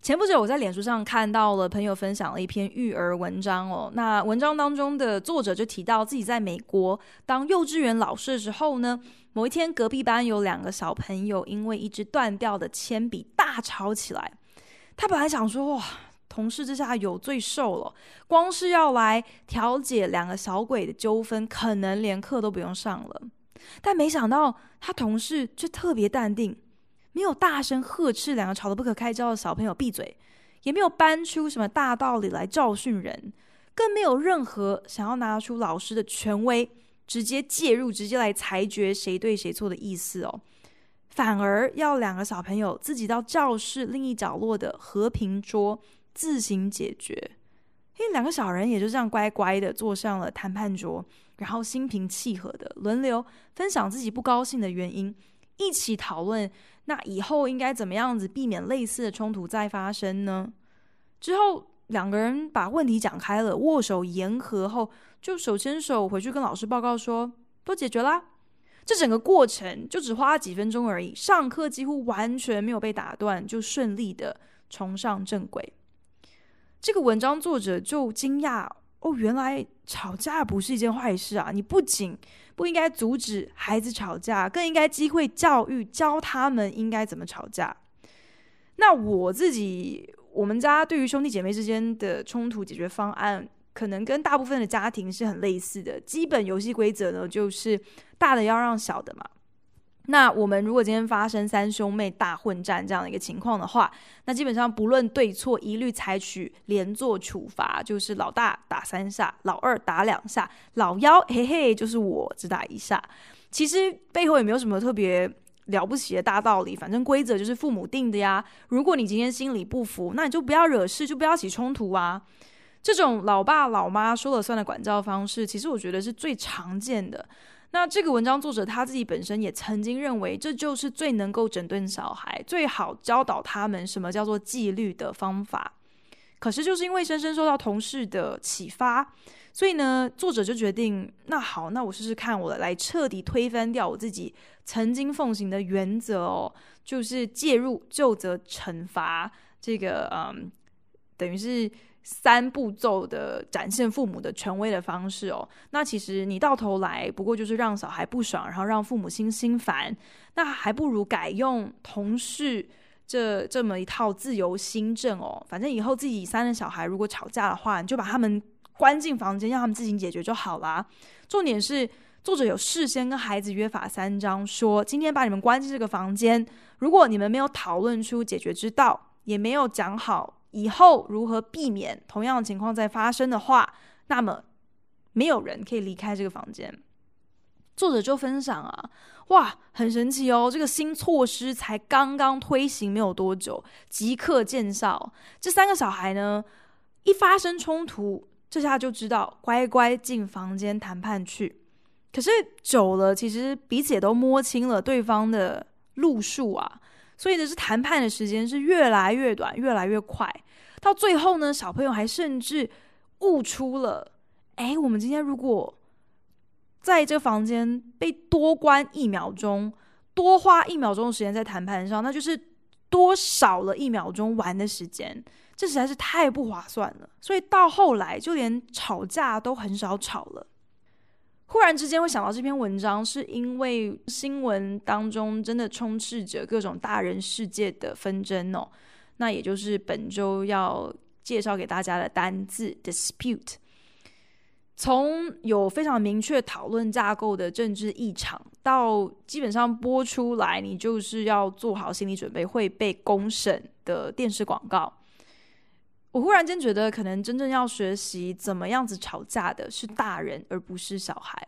前不久，我在脸书上看到了朋友分享了一篇育儿文章哦。那文章当中的作者就提到自己在美国当幼稚园老师的时候呢，某一天隔壁班有两个小朋友因为一支断掉的铅笔大吵起来。他本来想说哇，同事之下有罪受了，光是要来调解两个小鬼的纠纷，可能连课都不用上了。但没想到他同事却特别淡定。没有大声呵斥两个吵得不可开交的小朋友闭嘴，也没有搬出什么大道理来教训人，更没有任何想要拿出老师的权威直接介入、直接来裁决谁对谁错的意思哦，反而要两个小朋友自己到教室另一角落的和平桌自行解决。因为两个小人也就这样乖乖的坐上了谈判桌，然后心平气和的轮流分享自己不高兴的原因，一起讨论。那以后应该怎么样子避免类似的冲突再发生呢？之后两个人把问题讲开了，握手言和后，就手牵手回去跟老师报告说都解决啦。这整个过程就只花了几分钟而已，上课几乎完全没有被打断，就顺利的重上正轨。这个文章作者就惊讶。哦，原来吵架不是一件坏事啊！你不仅不应该阻止孩子吵架，更应该机会教育，教他们应该怎么吵架。那我自己，我们家对于兄弟姐妹之间的冲突解决方案，可能跟大部分的家庭是很类似的。基本游戏规则呢，就是大的要让小的嘛。那我们如果今天发生三兄妹大混战这样的一个情况的话，那基本上不论对错，一律采取连坐处罚，就是老大打三下，老二打两下，老幺嘿嘿就是我只打一下。其实背后也没有什么特别了不起的大道理，反正规则就是父母定的呀。如果你今天心里不服，那你就不要惹事，就不要起冲突啊。这种老爸老妈说了算的管教方式，其实我觉得是最常见的。那这个文章作者他自己本身也曾经认为，这就是最能够整顿小孩、最好教导他们什么叫做纪律的方法。可是就是因为深深受到同事的启发，所以呢，作者就决定，那好，那我试试看，我来彻底推翻掉我自己曾经奉行的原则哦，就是介入就责惩罚这个，嗯，等于是。三步骤的展现父母的权威的方式哦，那其实你到头来不过就是让小孩不爽，然后让父母心心烦，那还不如改用同事这这么一套自由心证哦。反正以后自己三个小孩如果吵架的话，你就把他们关进房间，让他们自行解决就好啦。重点是作者有事先跟孩子约法三章，说今天把你们关进这个房间，如果你们没有讨论出解决之道，也没有讲好。以后如何避免同样的情况再发生的话，那么没有人可以离开这个房间。作者就分享啊，哇，很神奇哦，这个新措施才刚刚推行没有多久，即刻见效。这三个小孩呢，一发生冲突，这下就知道乖乖进房间谈判去。可是久了，其实彼此也都摸清了对方的路数啊。所以呢，是谈判的时间是越来越短，越来越快。到最后呢，小朋友还甚至悟出了：哎，我们今天如果在这个房间被多关一秒钟，多花一秒钟的时间在谈判上，那就是多少了一秒钟玩的时间，这实在是太不划算了。所以到后来，就连吵架都很少吵了。忽然之间会想到这篇文章，是因为新闻当中真的充斥着各种大人世界的纷争哦。那也就是本周要介绍给大家的单字 dispute。从有非常明确讨论架构的政治议场，到基本上播出来，你就是要做好心理准备会被公审的电视广告。我忽然间觉得，可能真正要学习怎么样子吵架的是大人，而不是小孩。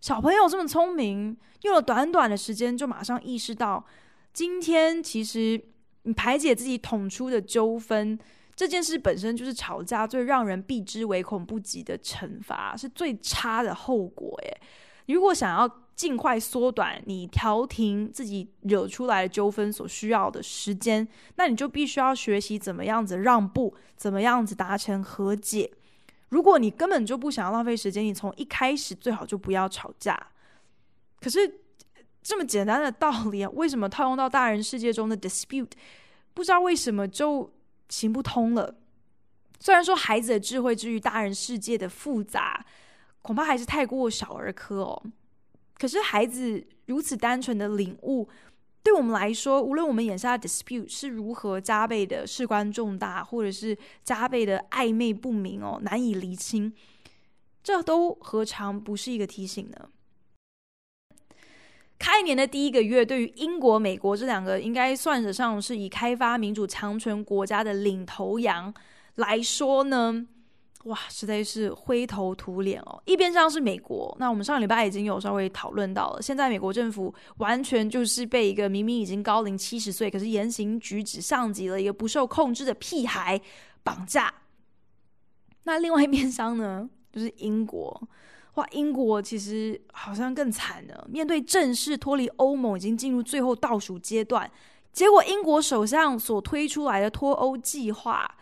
小朋友这么聪明，用了短短的时间就马上意识到，今天其实你排解自己捅出的纠纷，这件事本身就是吵架最让人避之唯恐不及的惩罚，是最差的后果。诶，如果想要尽快缩短你调停自己惹出来的纠纷所需要的时间，那你就必须要学习怎么样子让步，怎么样子达成和解。如果你根本就不想要浪费时间，你从一开始最好就不要吵架。可是这么简单的道理啊，为什么套用到大人世界中的 dispute，不知道为什么就行不通了？虽然说孩子的智慧之于大人世界的复杂，恐怕还是太过小儿科哦。可是孩子如此单纯的领悟。对我们来说，无论我们眼下的 dispute 是如何加倍的事关重大，或者是加倍的暧昧不明哦，难以厘清，这都何尝不是一个提醒呢？开年的第一个月，对于英国、美国这两个应该算得上是以开发民主强权国家的领头羊来说呢，哇，实在是灰头土脸哦！一边厢是美国，那我们上个礼拜已经有稍微讨论到了，现在美国政府完全就是被一个明明已经高龄七十岁，可是言行举止像极了一个不受控制的屁孩绑架。那另外一边厢呢，就是英国，哇，英国其实好像更惨呢，面对正式脱离欧盟已经进入最后倒数阶段，结果英国首相所推出来的脱欧计划。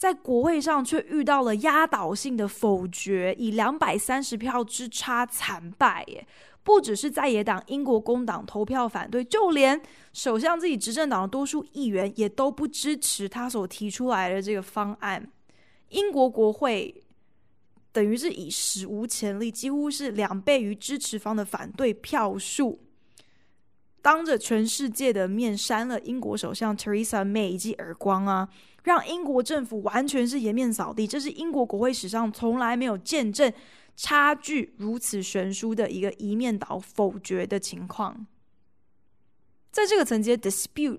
在国会上却遇到了压倒性的否决，以两百三十票之差惨败。耶，不只是在野党英国工党投票反对，就连首相自己执政党的多数议员也都不支持他所提出来的这个方案。英国国会等于是以史无前例，几乎是两倍于支持方的反对票数，当着全世界的面扇了英国首相 Theresa May 一记耳光啊！让英国政府完全是颜面扫地，这是英国国会史上从来没有见证差距如此悬殊的一个一面倒否决的情况。在这个层级 dispute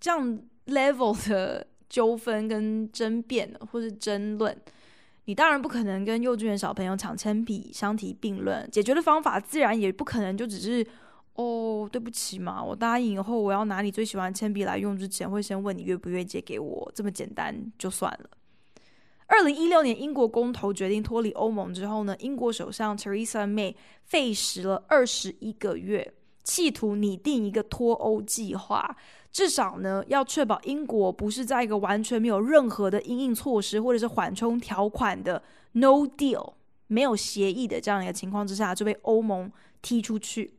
这样 level 的纠纷跟争辩或是争论，你当然不可能跟幼稚园小朋友抢铅笔相提并论，解决的方法自然也不可能就只是。哦，对不起嘛，我答应以后我要拿你最喜欢铅笔来用之前，会先问你愿不愿意借给我，这么简单就算了。二零一六年英国公投决定脱离欧盟之后呢，英国首相 Theresa May 费时了二十一个月，企图拟定一个脱欧计划，至少呢要确保英国不是在一个完全没有任何的因应措施或者是缓冲条款的 No Deal 没有协议的这样一个情况之下就被欧盟踢出去。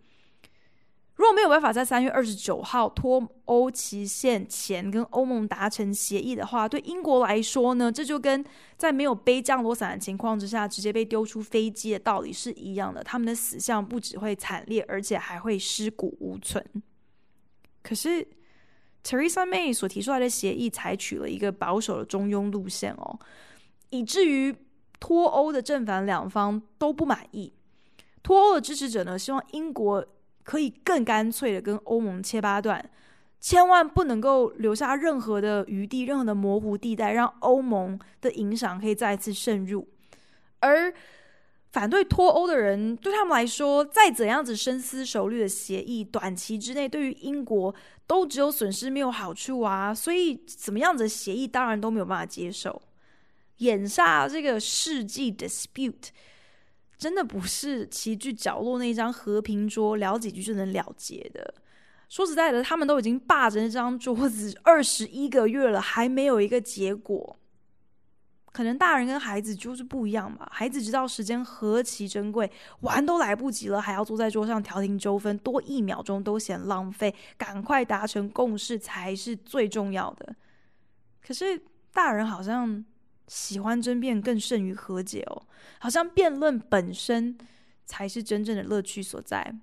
如果没有办法在三月二十九号脱欧期限前跟欧盟达成协议的话，对英国来说呢，这就跟在没有背降落伞的情况之下直接被丢出飞机的道理是一样的。他们的死相不只会惨烈，而且还会尸骨无存。可是，Teresa May 所提出来的协议采取了一个保守的中庸路线哦，以至于脱欧的正反两方都不满意。脱欧的支持者呢，希望英国。可以更干脆的跟欧盟切八段，千万不能够留下任何的余地、任何的模糊地带，让欧盟的影响可以再次渗入。而反对脱欧的人，对他们来说，再怎样子深思熟虑的协议，短期之内对于英国都只有损失没有好处啊！所以，怎么样子的协议，当然都没有办法接受。眼下这个世纪 dispute。真的不是齐聚角落那张和平桌聊几句就能了结的。说实在的，他们都已经霸着那张桌子二十一个月了，还没有一个结果。可能大人跟孩子就是不一样吧。孩子知道时间何其珍贵，玩都来不及了，还要坐在桌上调停纠纷，多一秒钟都嫌浪费，赶快达成共识才是最重要的。可是大人好像。喜欢争辩更胜于和解哦，好像辩论本身才是真正的乐趣所在。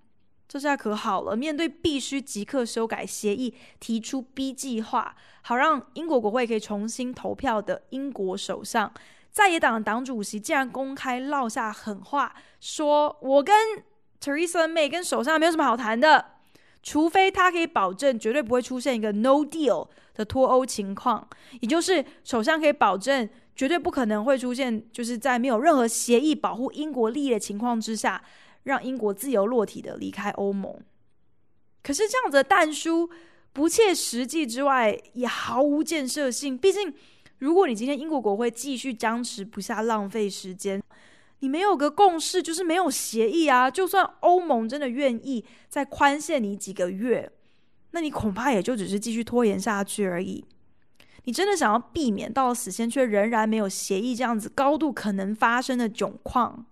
这下可好了，面对必须即刻修改协议、提出 B 计划，好让英国国会可以重新投票的英国首相，在野党的党主席竟然公开撂下狠话，说我跟 Teresa May 跟首相没有什么好谈的，除非他可以保证绝对不会出现一个 No Deal 的脱欧情况，也就是首相可以保证。绝对不可能会出现，就是在没有任何协议保护英国利益的情况之下，让英国自由落体的离开欧盟。可是这样子的但书不切实际之外，也毫无建设性。毕竟，如果你今天英国国会继续僵持不下，浪费时间，你没有个共识，就是没有协议啊。就算欧盟真的愿意再宽限你几个月，那你恐怕也就只是继续拖延下去而已。你真的想要避免到死线却仍然没有协议这样子高度可能发生的窘况，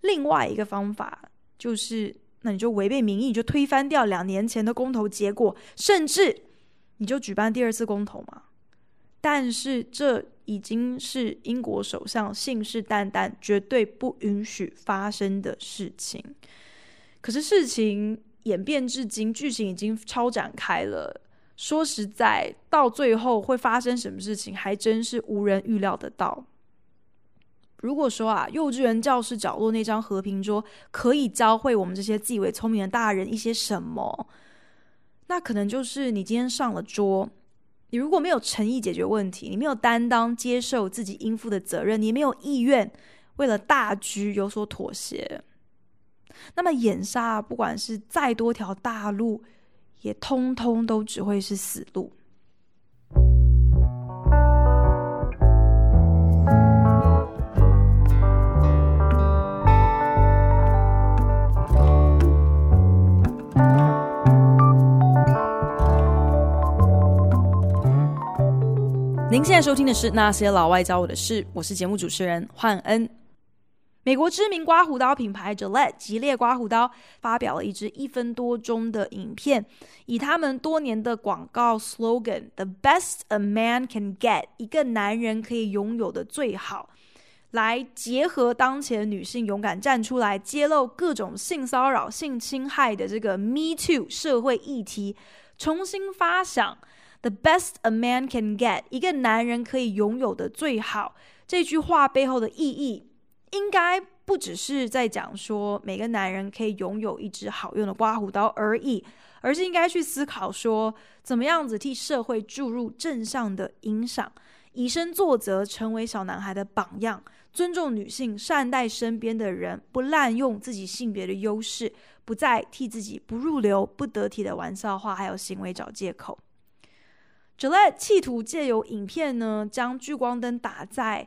另外一个方法就是，那你就违背民意，就推翻掉两年前的公投结果，甚至你就举办第二次公投嘛。但是这已经是英国首相信誓旦旦绝对不允许发生的事情。可是事情演变至今，剧情已经超展开了。说实在，到最后会发生什么事情，还真是无人预料得到。如果说啊，幼稚园教室角落那张和平桌可以教会我们这些自以为聪明的大人一些什么，那可能就是你今天上了桌。你如果没有诚意解决问题，你没有担当接受自己应负的责任，你没有意愿为了大局有所妥协，那么眼下不管是再多条大路，也通通都只会是死路。您现在收听的是《那些老外教我的事》，我是节目主持人焕恩。美国知名刮胡刀品牌 Gillette 吉列刮胡刀发表了一支一分多钟的影片，以他们多年的广告 slogan “The best a man can get”，一个男人可以拥有的最好，来结合当前女性勇敢站出来揭露各种性骚扰、性侵害的这个 Me Too 社会议题，重新发想。The best a man can get，一个男人可以拥有的最好。这句话背后的意义，应该不只是在讲说每个男人可以拥有一支好用的刮胡刀而已，而是应该去思考说，怎么样子替社会注入正向的影响，以身作则，成为小男孩的榜样，尊重女性，善待身边的人，不滥用自己性别的优势，不再替自己不入流、不得体的玩笑话还有行为找借口。Gillette 企图借由影片呢，将聚光灯打在，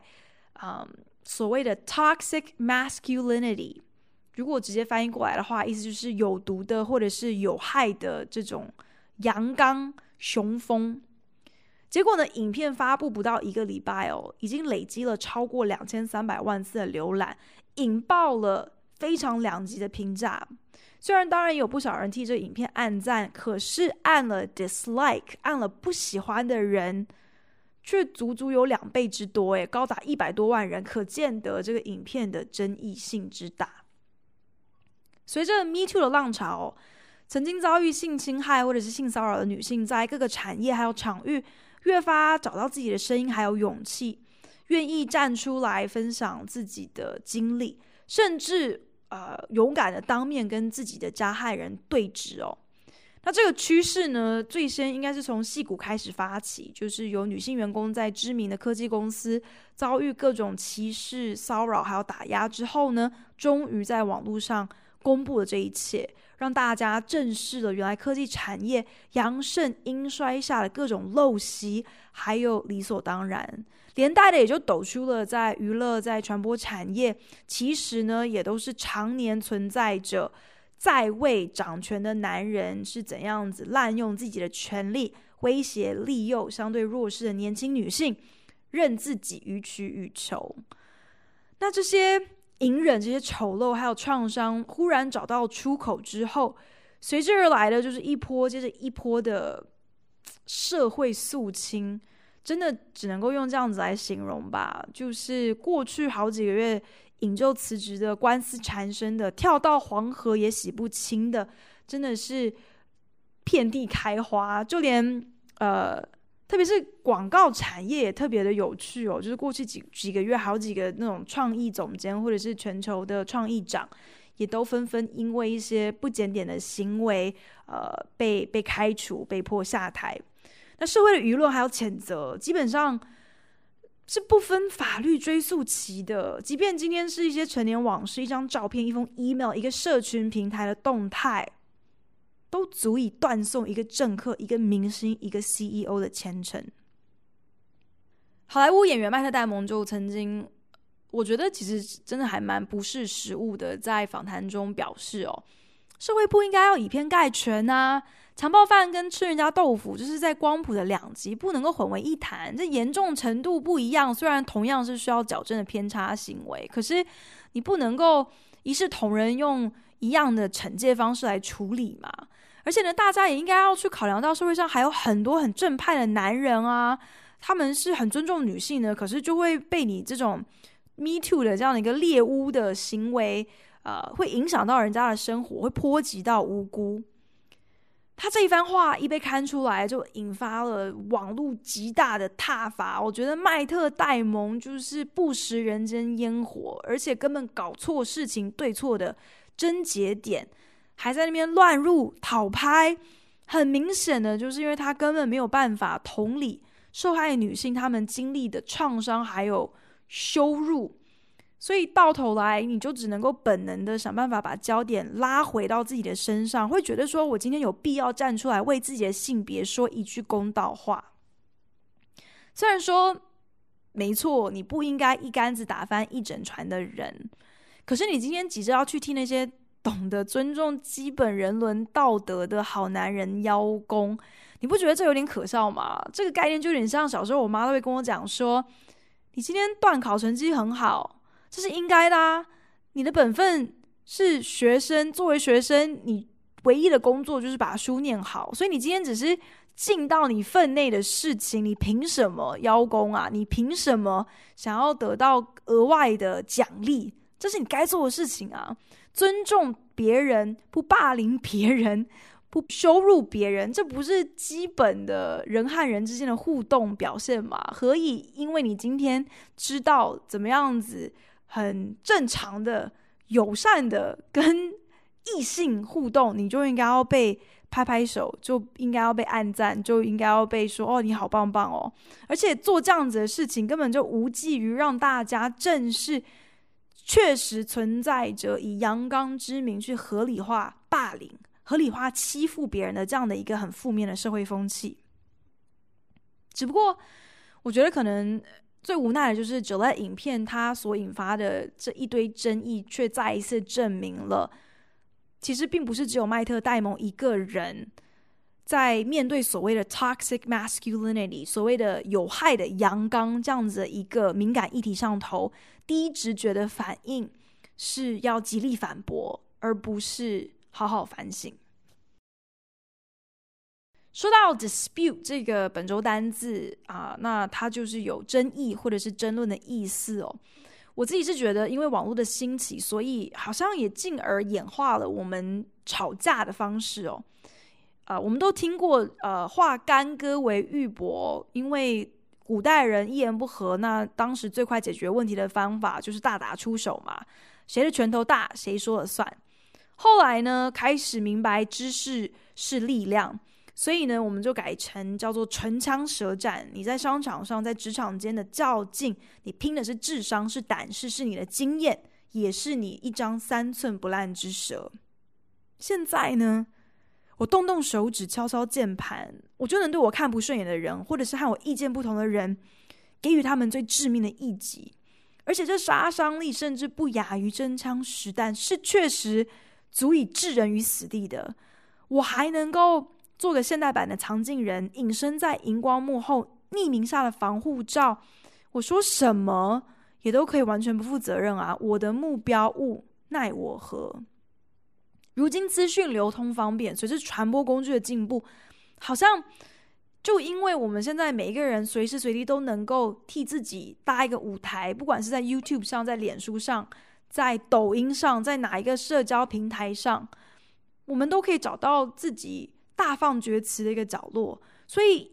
嗯，所谓的 toxic masculinity。如果直接翻译过来的话，意思就是有毒的或者是有害的这种阳刚雄风。结果呢，影片发布不到一个礼拜哦，已经累积了超过两千三百万次的浏览，引爆了非常两极的评价。虽然当然有不少人替这影片按赞，可是按了 dislike，按了不喜欢的人却足足有两倍之多，诶，高达一百多万人，可见得这个影片的争议性之大。随着 Me Too 的浪潮，曾经遭遇性侵害或者是性骚扰的女性，在各个产业还有场域，越发找到自己的声音，还有勇气，愿意站出来分享自己的经历，甚至。呃，勇敢的当面跟自己的加害人对峙哦。那这个趋势呢，最先应该是从戏骨开始发起，就是有女性员工在知名的科技公司遭遇各种歧视、骚扰还有打压之后呢，终于在网络上公布了这一切，让大家正视了原来科技产业阳盛阴衰下的各种陋习，还有理所当然。连带的也就抖出了在娱乐、在传播产业，其实呢也都是常年存在着在位掌权的男人是怎样子滥用自己的权力，威胁利诱相对弱势的年轻女性，任自己予取予求。那这些隐忍、这些丑陋还有创伤，忽然找到出口之后，随之而来的就是一波接着一波的社会肃清。真的只能够用这样子来形容吧，就是过去好几个月引咎辞职的官司缠身的，跳到黄河也洗不清的，真的是遍地开花。就连呃，特别是广告产业也特别的有趣哦，就是过去几几个月，好几个那种创意总监或者是全球的创意长，也都纷纷因为一些不检点的行为，呃，被被开除，被迫下台。那社会的舆论还有谴责，基本上是不分法律追溯期的。即便今天是一些陈年往事，一张照片、一封 email、一个社群平台的动态，都足以断送一个政客、一个明星、一个 CEO 的前程。好莱坞演员麦特·戴蒙就曾经，我觉得其实真的还蛮不识时务的，在访谈中表示哦，社会不应该要以偏概全啊，强暴犯跟吃人家豆腐就是在光谱的两极，不能够混为一谈，这严重程度不一样，虽然同样是需要矫正的偏差行为，可是你不能够一视同仁，用一样的惩戒方式来处理嘛。而且呢，大家也应该要去考量到社会上还有很多很正派的男人啊，他们是很尊重女性的，可是就会被你这种 Me Too 的这样的一个猎巫的行为，呃，会影响到人家的生活，会波及到无辜。他这一番话一被刊出来，就引发了网络极大的挞伐。我觉得麦特戴蒙就是不食人间烟火，而且根本搞错事情对错的症结点。还在那边乱入讨拍，很明显的就是因为他根本没有办法同理受害女性她们经历的创伤还有羞辱，所以到头来你就只能够本能的想办法把焦点拉回到自己的身上，会觉得说我今天有必要站出来为自己的性别说一句公道话。虽然说没错，你不应该一竿子打翻一整船的人，可是你今天急着要去替那些。懂得尊重基本人伦道德的好男人邀功，你不觉得这有点可笑吗？这个概念就有点像小时候我妈都会跟我讲说：“你今天段考成绩很好，这是应该的啊。你的本分是学生，作为学生，你唯一的工作就是把书念好。所以你今天只是尽到你分内的事情，你凭什么邀功啊？你凭什么想要得到额外的奖励？这是你该做的事情啊。”尊重别人，不霸凌别人，不羞辱别人，这不是基本的人和人之间的互动表现吗？何以因为你今天知道怎么样子很正常的、友善的跟异性互动，你就应该要被拍拍手，就应该要被按赞，就应该要被说哦，你好棒棒哦！而且做这样子的事情，根本就无济于让大家正视。确实存在着以阳刚之名去合理化霸凌、合理化欺负别人的这样的一个很负面的社会风气。只不过，我觉得可能最无奈的就是九段影片它所引发的这一堆争议，却再一次证明了，其实并不是只有麦特戴蒙一个人。在面对所谓的 toxic masculinity，所谓的有害的阳刚这样子一个敏感议题上头，第一直觉的反应是要极力反驳，而不是好好反省。说到 dispute 这个本周单字啊，那它就是有争议或者是争论的意思哦。我自己是觉得，因为网络的兴起，所以好像也进而演化了我们吵架的方式哦。啊、我们都听过，呃，化干戈为玉帛，因为古代人一言不合，那当时最快解决问题的方法就是大打出手嘛，谁的拳头大，谁说了算。后来呢，开始明白知识是力量，所以呢，我们就改成叫做唇枪舌战。你在商场上，在职场间的较劲，你拼的是智商，是胆识，是你的经验，也是你一张三寸不烂之舌。现在呢？我动动手指，敲敲键盘，我就能对我看不顺眼的人，或者是和我意见不同的人，给予他们最致命的一击。而且这杀伤力甚至不亚于真枪实弹，是确实足以置人于死地的。我还能够做个现代版的藏镜人，隐身在荧光幕后，匿名下的防护罩。我说什么也都可以完全不负责任啊！我的目标物奈我何？如今资讯流通方便，随着传播工具的进步，好像就因为我们现在每一个人随时随地都能够替自己搭一个舞台，不管是在 YouTube 上、在脸书上、在抖音上、在哪一个社交平台上，我们都可以找到自己大放厥词的一个角落。所以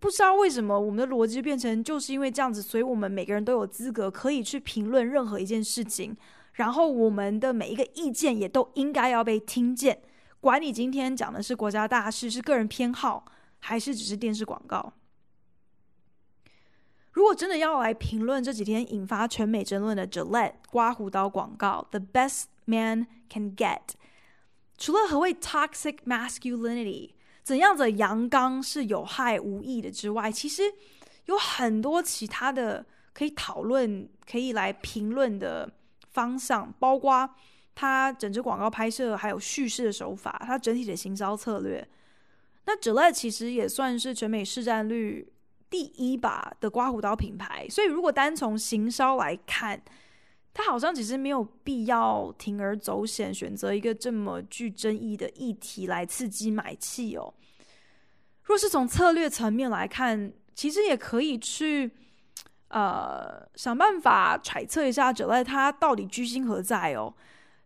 不知道为什么我们的逻辑变成就是因为这样子，所以我们每个人都有资格可以去评论任何一件事情。然后我们的每一个意见也都应该要被听见，管你今天讲的是国家大事、是个人偏好，还是只是电视广告。如果真的要来评论这几天引发全美争论的 Gillette 刮胡刀广告，The best man can get，除了何谓 toxic masculinity，怎样的阳刚是有害无益的之外，其实有很多其他的可以讨论、可以来评论的方向，包括它整支广告拍摄，还有叙事的手法，它整体的行销策略。那 Gillette 其实也算是全美市占率第一把的刮胡刀品牌，所以如果单从行销来看，它好像其实没有必要铤而走险，选择一个这么具争议的议题来刺激买气哦。若是从策略层面来看，其实也可以去呃想办法揣测一下 g i l e t 它到底居心何在哦，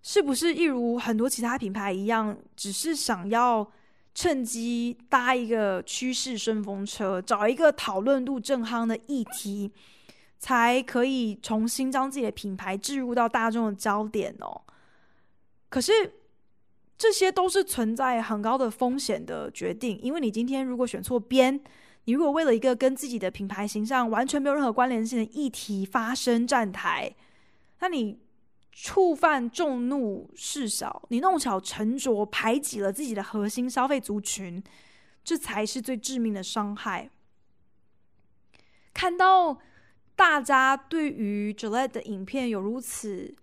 是不是一如很多其他品牌一样，只是想要。趁机搭一个趋势顺风车，找一个讨论度正夯的议题，才可以重新将自己的品牌置入到大众的焦点哦。可是这些都是存在很高的风险的决定，因为你今天如果选错边，你如果为了一个跟自己的品牌形象完全没有任何关联性的议题发声站台，那你。触犯众怒事小，你弄巧成拙，排挤了自己的核心消费族群，这才是最致命的伤害。看到大家对于 Gillette 的影片有如此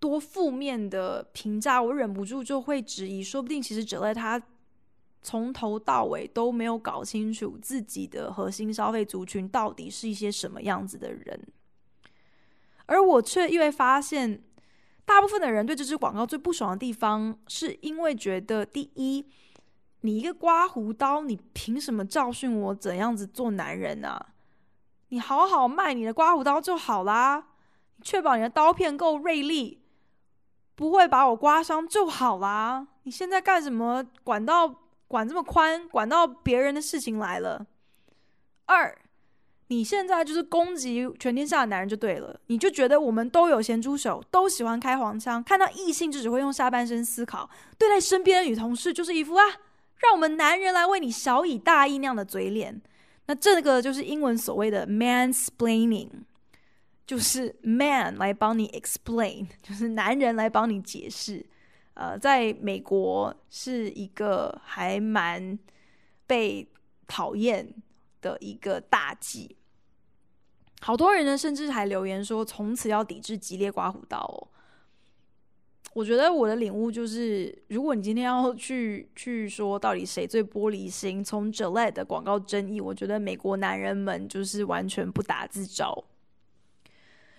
多负面的评价，我忍不住就会质疑：说不定其实 Gillette 他从头到尾都没有搞清楚自己的核心消费族群到底是一些什么样子的人，而我却意外发现。大部分的人对这支广告最不爽的地方，是因为觉得第一，你一个刮胡刀，你凭什么教训我怎样子做男人啊？你好好卖你的刮胡刀就好啦，确保你的刀片够锐利，不会把我刮伤就好啦。你现在干什么？管到管这么宽，管到别人的事情来了。二。你现在就是攻击全天下的男人就对了，你就觉得我们都有咸猪手，都喜欢开黄腔，看到异性就只会用下半身思考，对待身边的女同事就是一副啊，让我们男人来为你小以大义那样的嘴脸。那这个就是英文所谓的 mansplaining，就是 man 来帮你 explain，就是男人来帮你解释。呃，在美国是一个还蛮被讨厌的一个大忌。好多人呢，甚至还留言说，从此要抵制激烈刮胡刀哦。我觉得我的领悟就是，如果你今天要去去说到底谁最玻璃心，从 Gillette 的广告争议，我觉得美国男人们就是完全不打自招。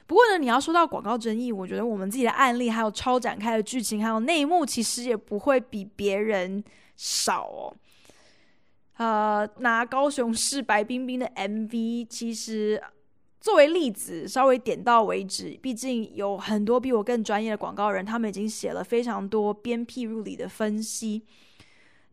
不过呢，你要说到广告争议，我觉得我们自己的案例，还有超展开的剧情，还有内幕，其实也不会比别人少哦。呃，拿高雄市白冰冰的 MV，其实。作为例子，稍微点到为止。毕竟有很多比我更专业的广告人，他们已经写了非常多鞭辟入里的分析。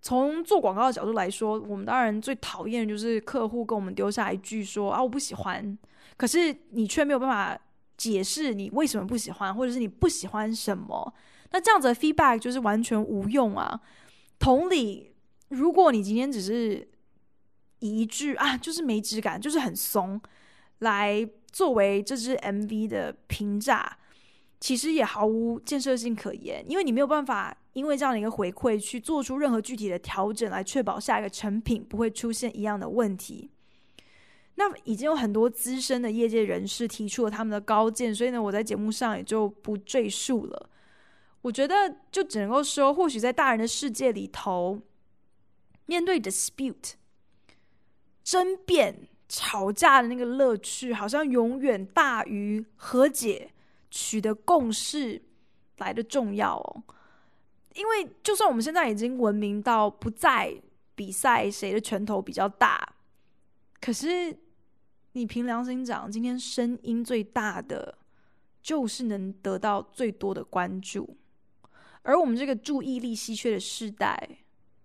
从做广告的角度来说，我们当然最讨厌的就是客户跟我们丢下一句说：“啊，我不喜欢。”可是你却没有办法解释你为什么不喜欢，或者是你不喜欢什么。那这样子的 feedback 就是完全无用啊。同理，如果你今天只是一句啊，就是没质感，就是很松。来作为这支 MV 的评价，其实也毫无建设性可言，因为你没有办法因为这样的一个回馈去做出任何具体的调整，来确保下一个成品不会出现一样的问题。那已经有很多资深的业界人士提出了他们的高见，所以呢，我在节目上也就不赘述了。我觉得就只能够说，或许在大人的世界里头，面对 dispute 争辩。吵架的那个乐趣，好像永远大于和解、取得共识来的重要哦。因为就算我们现在已经文明到不再比赛谁的拳头比较大，可是你凭良心讲，今天声音最大的就是能得到最多的关注。而我们这个注意力稀缺的时代，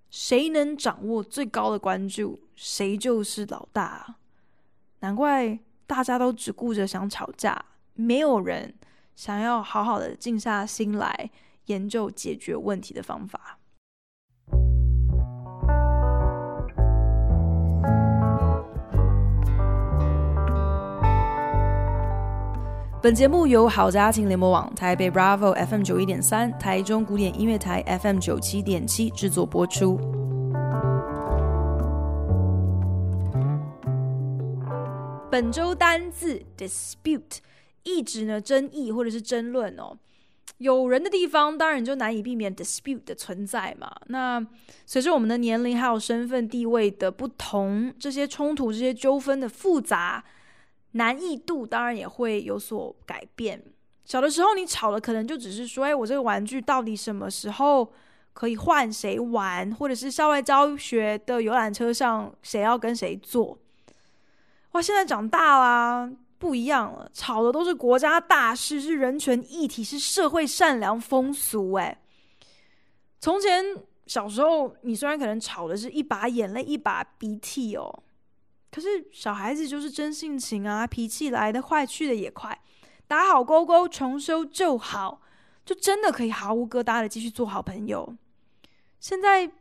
谁能掌握最高的关注，谁就是老大。难怪大家都只顾着想吵架，没有人想要好好的静下心来研究解决问题的方法。本节目由好家庭联播网、台北 Bravo FM 九一点三、台中古典音乐台 FM 九七点七制作播出。本周单字 dispute，意指呢争议或者是争论哦。有人的地方，当然就难以避免 dispute 的存在嘛。那随着我们的年龄还有身份地位的不同，这些冲突、这些纠纷的复杂难易度，当然也会有所改变。小的时候，你吵的可能就只是说：“哎，我这个玩具到底什么时候可以换谁玩？”或者是校外教学的游览车上谁要跟谁坐？哇，现在长大啦。不一样了，吵的都是国家大事，是人权议题，是社会善良风俗。哎，从前小时候，你虽然可能吵的是一把眼泪一把鼻涕哦，可是小孩子就是真性情啊，脾气来的快，去的也快，打好勾勾，重修旧好，就真的可以毫无疙瘩的继续做好朋友。现在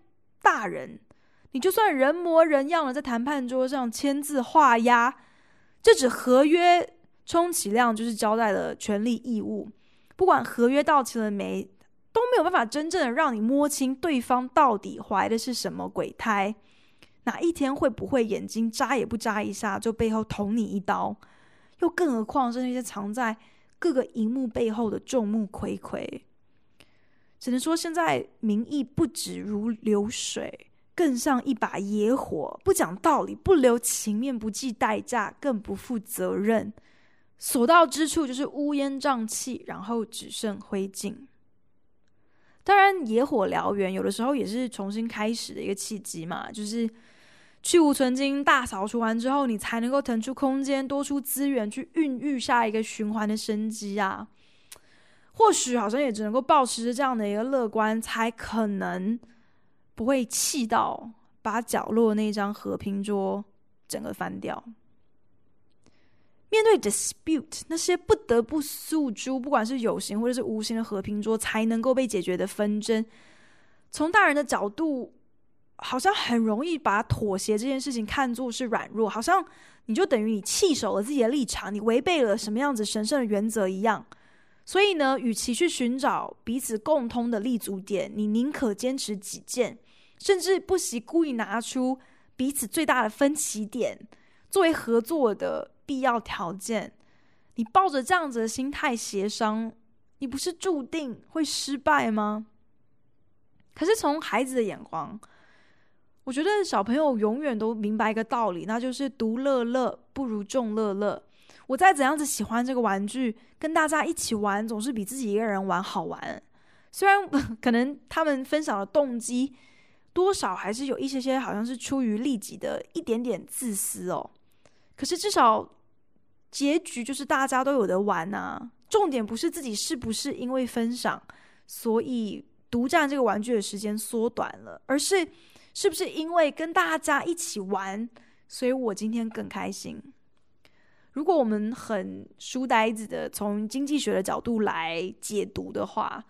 大人，你就算人模人样的在谈判桌上签字画押。这纸合约充其量就是交代了权利义务，不管合约到期了没，都没有办法真正的让你摸清对方到底怀的是什么鬼胎，哪一天会不会眼睛眨也不眨一下就背后捅你一刀，又更何况是那些藏在各个荧幕背后的众目睽睽，只能说现在民意不止如流水。更像一把野火，不讲道理，不留情面，不计代价，更不负责任。所到之处就是乌烟瘴气，然后只剩灰烬。当然，野火燎原有的时候也是重新开始的一个契机嘛，就是去无存菁，大扫除完之后，你才能够腾出空间，多出资源去孕育下一个循环的生机啊。或许好像也只能够保持着这样的一个乐观，才可能。不会气到把角落那张和平桌整个翻掉。面对 dispute，那些不得不诉诸，不管是有形或者是无形的和平桌才能够被解决的纷争，从大人的角度，好像很容易把妥协这件事情看作是软弱，好像你就等于你弃守了自己的立场，你违背了什么样子神圣的原则一样。所以呢，与其去寻找彼此共通的立足点，你宁可坚持己见。甚至不惜故意拿出彼此最大的分歧点作为合作的必要条件，你抱着这样子的心态协商，你不是注定会失败吗？可是从孩子的眼光，我觉得小朋友永远都明白一个道理，那就是独乐乐不如众乐乐。我再怎样子喜欢这个玩具，跟大家一起玩总是比自己一个人玩好玩。虽然可能他们分享的动机。多少还是有一些些，好像是出于利己的一点点自私哦。可是至少结局就是大家都有得玩啊。重点不是自己是不是因为分享，所以独占这个玩具的时间缩短了，而是是不是因为跟大家一起玩，所以我今天更开心。如果我们很书呆子的从经济学的角度来解读的话。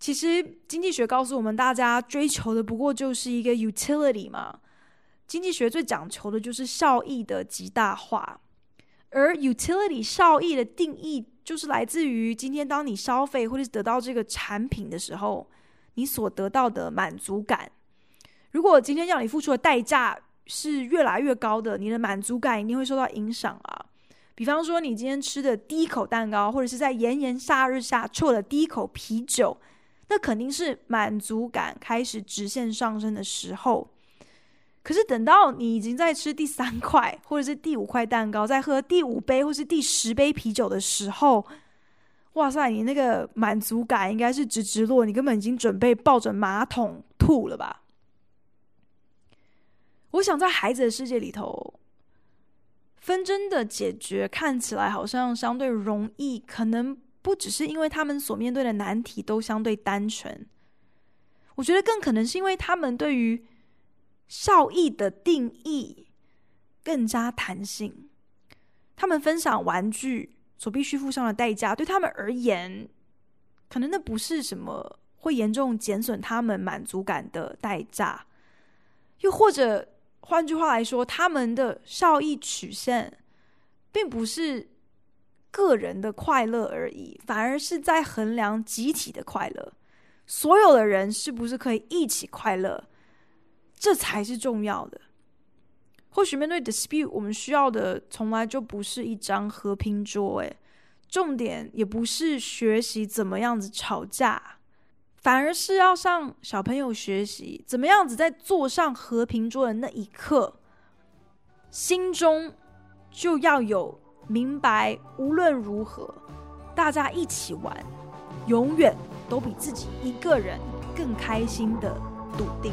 其实经济学告诉我们，大家追求的不过就是一个 utility 嘛。经济学最讲求的就是效益的极大化，而 utility 效益的定义就是来自于今天当你消费或者是得到这个产品的时候，你所得到的满足感。如果今天要你付出的代价是越来越高的，你的满足感一定会受到影响啊。比方说，你今天吃的第一口蛋糕，或者是在炎炎夏日下啜的第一口啤酒。那肯定是满足感开始直线上升的时候，可是等到你已经在吃第三块或者是第五块蛋糕，在喝第五杯或是第十杯啤酒的时候，哇塞，你那个满足感应该是直直落，你根本已经准备抱着马桶吐了吧？我想在孩子的世界里头，纷争的解决看起来好像相对容易，可能。不只是因为他们所面对的难题都相对单纯，我觉得更可能是因为他们对于效益的定义更加弹性。他们分享玩具所必须付上的代价，对他们而言，可能那不是什么会严重减损他们满足感的代价。又或者换句话来说，他们的效益曲线并不是。个人的快乐而已，反而是在衡量集体的快乐。所有的人是不是可以一起快乐，这才是重要的。或许面对 dispute，我们需要的从来就不是一张和平桌，诶，重点也不是学习怎么样子吵架，反而是要向小朋友学习怎么样子在坐上和平桌的那一刻，心中就要有明白，无论如何，大家一起玩，永远都比自己一个人更开心的笃定。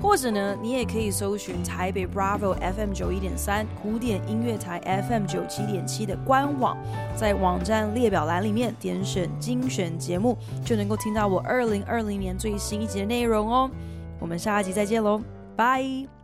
或者呢，你也可以搜寻台北 Bravo FM 九一点三古典音乐台 FM 九七点七的官网，在网站列表栏里面点选精选节目，就能够听到我二零二零年最新一集的内容哦。我们下一集再见喽，拜。